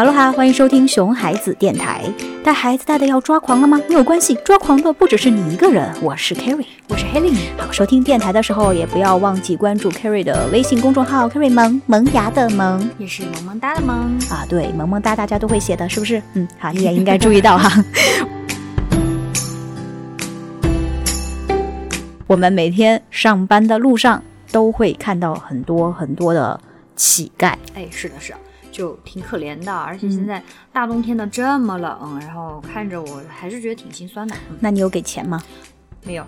哈喽哈，欢迎收听熊孩子电台。带孩子带的要抓狂了吗？没有关系，抓狂的不只是你一个人。我是 carry 我是 Helen。好，收听电台的时候也不要忘记关注 carry 的微信公众号，Carry 萌萌芽的萌，也是萌萌哒的萌啊。对，萌萌哒大家都会写的，是不是？嗯，好，你也应该注意到哈。我们每天上班的路上都会看到很多很多的乞丐。哎，是的，是。就挺可怜的，而且现在大冬天的这么冷，然后看着我还是觉得挺心酸的。那你有给钱吗？没有，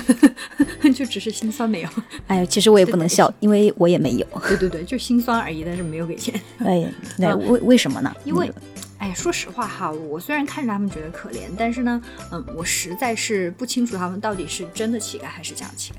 就只是心酸没有。哎，其实我也不能笑，因为我也没有。对对对，就心酸而已，但是没有给钱。哎，那为为什么呢？因为，哎，说实话哈，我虽然看着他们觉得可怜，但是呢，嗯，我实在是不清楚他们到底是真的乞丐还是假乞丐。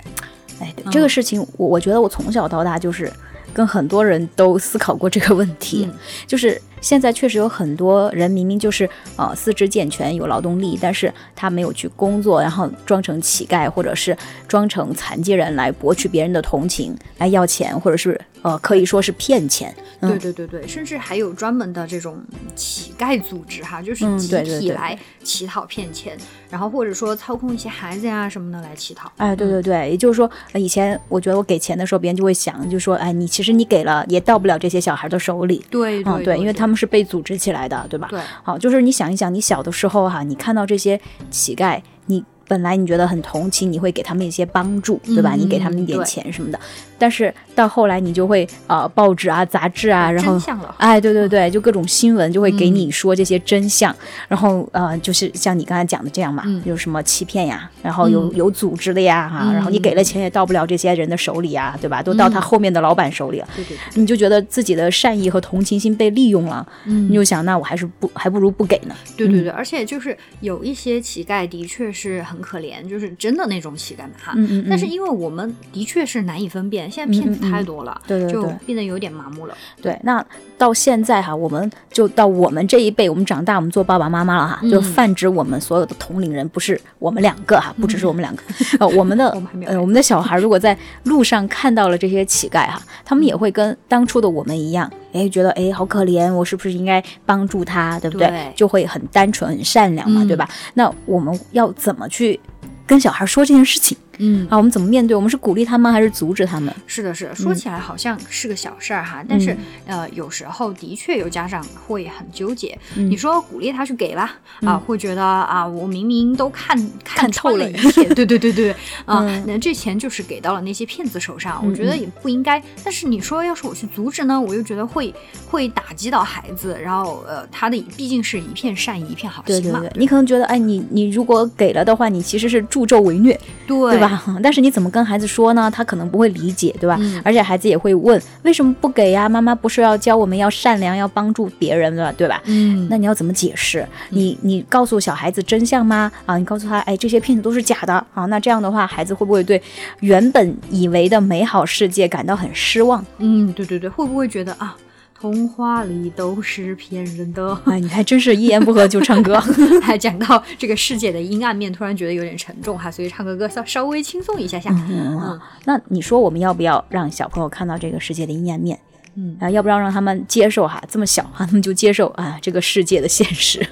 哎，对这个事情，我我觉得我从小到大就是。跟很多人都思考过这个问题，就是现在确实有很多人明明就是呃四肢健全有劳动力，但是他没有去工作，然后装成乞丐或者是装成残疾人来博取别人的同情，来要钱，或者是呃可以说是骗钱。对对对对，甚至还有专门的这种乞丐组织哈，就是集体来乞讨骗钱，然后或者说操控一些孩子呀什么的来乞讨。哎，对对对，也就是说，以前我觉得我给钱的时候，别人就会想，就说，哎，你其实你给了也到不了这些小孩的手里。对，嗯对，因为他们是被组织起来的，对吧？对。好，就是你想一想，你小的时候哈，你看到这些乞丐，你。本来你觉得很同情，你会给他们一些帮助，对吧？你给他们一点钱什么的。但是到后来，你就会呃，报纸啊、杂志啊，然后哎，对对对，就各种新闻就会给你说这些真相。然后呃，就是像你刚才讲的这样嘛，有什么欺骗呀，然后有有组织的呀，哈，然后你给了钱也到不了这些人的手里啊，对吧？都到他后面的老板手里了。对对。你就觉得自己的善意和同情心被利用了，你就想，那我还是不还不如不给呢。对对对，而且就是有一些乞丐的确是很。很可怜，就是真的那种乞丐嘛哈。嗯嗯。但是因为我们的确是难以分辨，现在骗子太多了，对对对，就变得有点麻木了。对，那到现在哈，我们就到我们这一辈，我们长大，我们做爸爸妈妈了哈，就泛指我们所有的同龄人，不是我们两个哈，不只是我们两个，呃，我们的 呃，我们的小孩如果在路上看到了这些乞丐哈，他们也会跟当初的我们一样，哎，觉得哎好可怜，我是不是应该帮助他，对不对？就会很单纯、很善良嘛，对吧？那我们要怎么去？去跟小孩说这件事情。嗯啊，我们怎么面对？我们是鼓励他们还是阻止他们？是的，是的。说起来好像是个小事儿哈，但是呃，有时候的确有家长会很纠结。你说鼓励他去给吧，啊，会觉得啊，我明明都看看透了一切，对对对对，啊，那这钱就是给到了那些骗子手上，我觉得也不应该。但是你说要是我去阻止呢，我又觉得会会打击到孩子，然后呃，他的毕竟是一片善意，一片好心嘛。你可能觉得，哎，你你如果给了的话，你其实是助纣为虐，对对吧？但是你怎么跟孩子说呢？他可能不会理解，对吧？而且孩子也会问，为什么不给呀？妈妈不是要教我们要善良，要帮助别人的，对吧？嗯，那你要怎么解释？你你告诉小孩子真相吗？啊，你告诉他，哎，这些骗子都是假的啊。那这样的话，孩子会不会对原本以为的美好世界感到很失望？嗯，对对对，会不会觉得啊？童话里都是骗人的，哎，你还真是一言不合就唱歌，还讲到这个世界的阴暗面，突然觉得有点沉重哈，所以唱个歌稍稍微轻松一下下。嗯，那你说我们要不要让小朋友看到这个世界的阴暗面？嗯啊，要不要让他们接受哈？这么小哈，他们就接受啊这个世界的现实。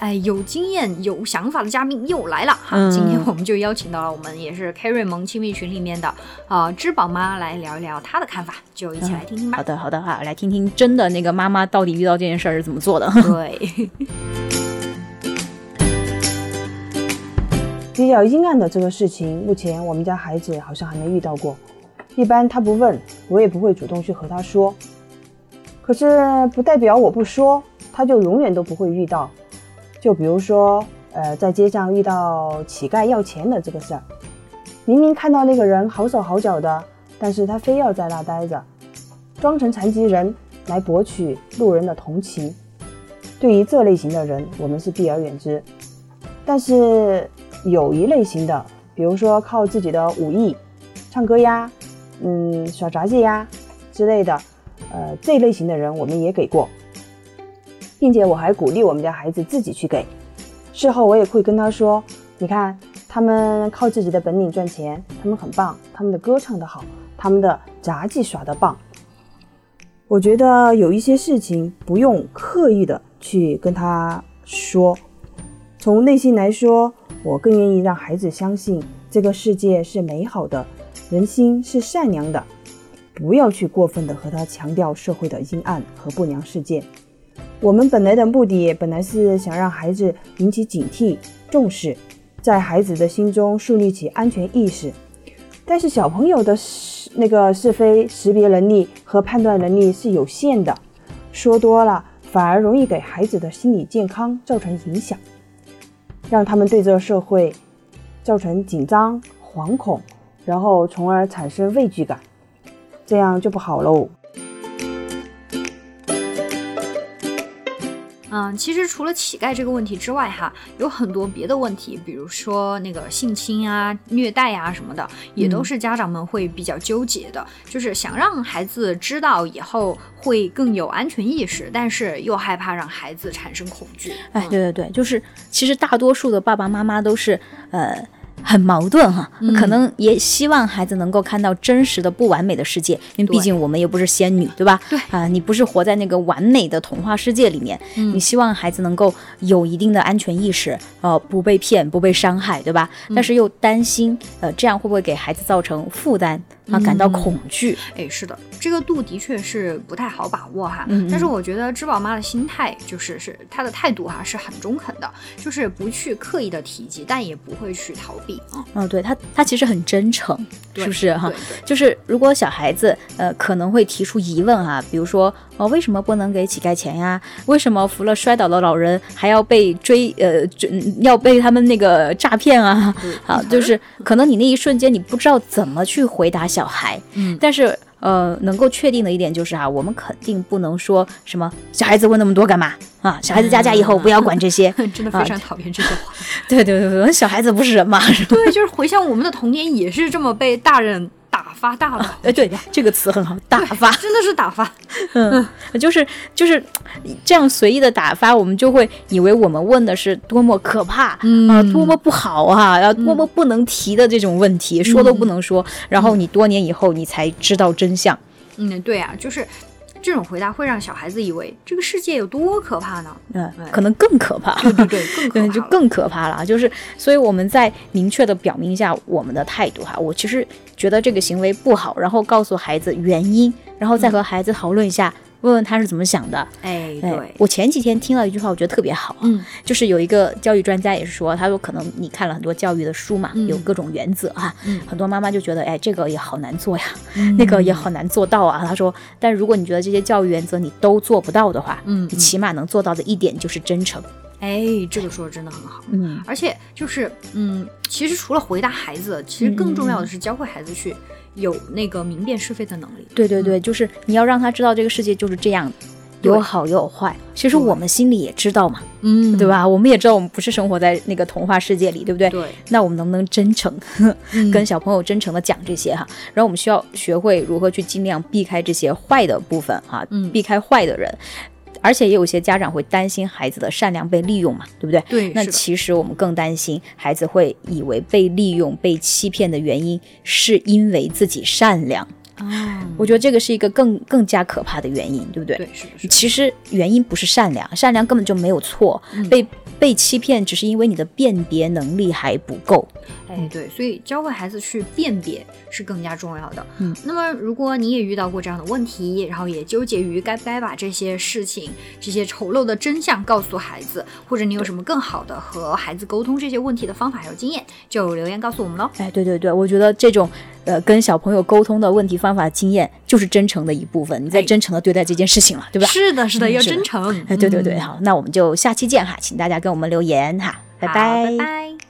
哎，有经验、有想法的嘉宾又来了哈！今天我们就邀请到了我们也是 Kerry 萌亲密群里面的啊知宝妈来聊一聊她的看法，就一起来听听吧。好的，好的哈，来听听真的那个妈妈到底遇到这件事儿是怎么做的。对，比较阴暗的这个事情，目前我们家孩子好像还没遇到过。一般他不问，我也不会主动去和他说。可是不代表我不说，他就永远都不会遇到。就比如说，呃，在街上遇到乞丐要钱的这个事儿，明明看到那个人好手好脚的，但是他非要在那待着，装成残疾人来博取路人的同情。对于这类型的人，我们是避而远之。但是有一类型的，比如说靠自己的武艺，唱歌呀。嗯，耍杂技呀之类的，呃，这类型的人我们也给过，并且我还鼓励我们家孩子自己去给。事后我也会跟他说：“你看，他们靠自己的本领赚钱，他们很棒，他们的歌唱得好，他们的杂技耍得棒。”我觉得有一些事情不用刻意的去跟他说，从内心来说，我更愿意让孩子相信这个世界是美好的，人心是善良的。不要去过分的和他强调社会的阴暗和不良事件。我们本来的目的本来是想让孩子引起警惕、重视，在孩子的心中树立起安全意识。但是小朋友的那个是非识别能力和判断能力是有限的，说多了反而容易给孩子的心理健康造成影响，让他们对这个社会造成紧张、惶恐，然后从而产生畏惧感。这样就不好喽。嗯，其实除了乞丐这个问题之外，哈，有很多别的问题，比如说那个性侵啊、虐待啊什么的，也都是家长们会比较纠结的。就是想让孩子知道以后会更有安全意识，但是又害怕让孩子产生恐惧。哎，对对对，就是其实大多数的爸爸妈妈都是呃。很矛盾哈，可能也希望孩子能够看到真实的不完美的世界，因为毕竟我们又不是仙女，对吧？对啊，你不是活在那个完美的童话世界里面，你希望孩子能够有一定的安全意识，呃，不被骗，不被伤害，对吧？但是又担心，呃，这样会不会给孩子造成负担？啊，感到恐惧。哎，是的，这个度的确是不太好把握哈。但是我觉得芝宝妈的心态就是是她的态度哈是很中肯的，就是不去刻意的提及，但也不会去逃避啊。嗯，对她，她其实很真诚，是不是哈？就是如果小孩子呃可能会提出疑问哈，比如说哦为什么不能给乞丐钱呀？为什么扶了摔倒的老人还要被追呃追要被他们那个诈骗啊？好，就是可能你那一瞬间你不知道怎么去回答小。小孩，嗯，但是呃，能够确定的一点就是啊，我们肯定不能说什么小孩子问那么多干嘛啊？小孩子家家以后不要管这些，真的非常讨厌这些话。对对对对，小孩子不是人嘛？对，就是回想我们的童年也是这么被大人。打发大了，哎，对，这个词很好，打发。真的是打发，嗯，就是就是这样随意的打发，我们就会以为我们问的是多么可怕啊，多么不好啊，要多么不能提的这种问题，说都不能说，然后你多年以后你才知道真相。嗯，对啊，就是。这种回答会让小孩子以为这个世界有多可怕呢？嗯，可能更可怕。对对对，更 就更可怕了。就是，所以我们在明确的表明一下我们的态度哈。我其实觉得这个行为不好，然后告诉孩子原因，然后再和孩子讨论一下。问问他是怎么想的？哎，对我前几天听到一句话，我觉得特别好。嗯，就是有一个教育专家也是说，他说可能你看了很多教育的书嘛，有各种原则啊，很多妈妈就觉得，哎，这个也好难做呀，那个也好难做到啊。他说，但如果你觉得这些教育原则你都做不到的话，嗯，你起码能做到的一点就是真诚。哎，这个说的真的很好。嗯，而且就是，嗯，其实除了回答孩子，其实更重要的是教会孩子去。有那个明辨是非的能力，对对对，就是你要让他知道这个世界就是这样的，有好也有坏。其实我们心里也知道嘛，嗯，对吧？我们也知道我们不是生活在那个童话世界里，对不对？对。那我们能不能真诚 跟小朋友真诚的讲这些哈？然后我们需要学会如何去尽量避开这些坏的部分哈，避开坏的人。而且也有些家长会担心孩子的善良被利用嘛，对不对？对。那其实我们更担心孩子会以为被利用、被欺骗的原因是因为自己善良。哦。我觉得这个是一个更更加可怕的原因，对不对？对，是是。其实原因不是善良，善良根本就没有错。被。被欺骗只是因为你的辨别能力还不够，哎，对，所以教会孩子去辨别是更加重要的。嗯，那么如果你也遇到过这样的问题，然后也纠结于该不该把这些事情、这些丑陋的真相告诉孩子，或者你有什么更好的和孩子沟通这些问题的方法还有经验，就留言告诉我们喽。哎，对对对，我觉得这种呃跟小朋友沟通的问题方法经验就是真诚的一部分，你在真诚的对待这件事情了，对吧？是的，是的，要真诚。哎，对对对，好，那我们就下期见哈，请大家给。我们留言哈拜，拜拜。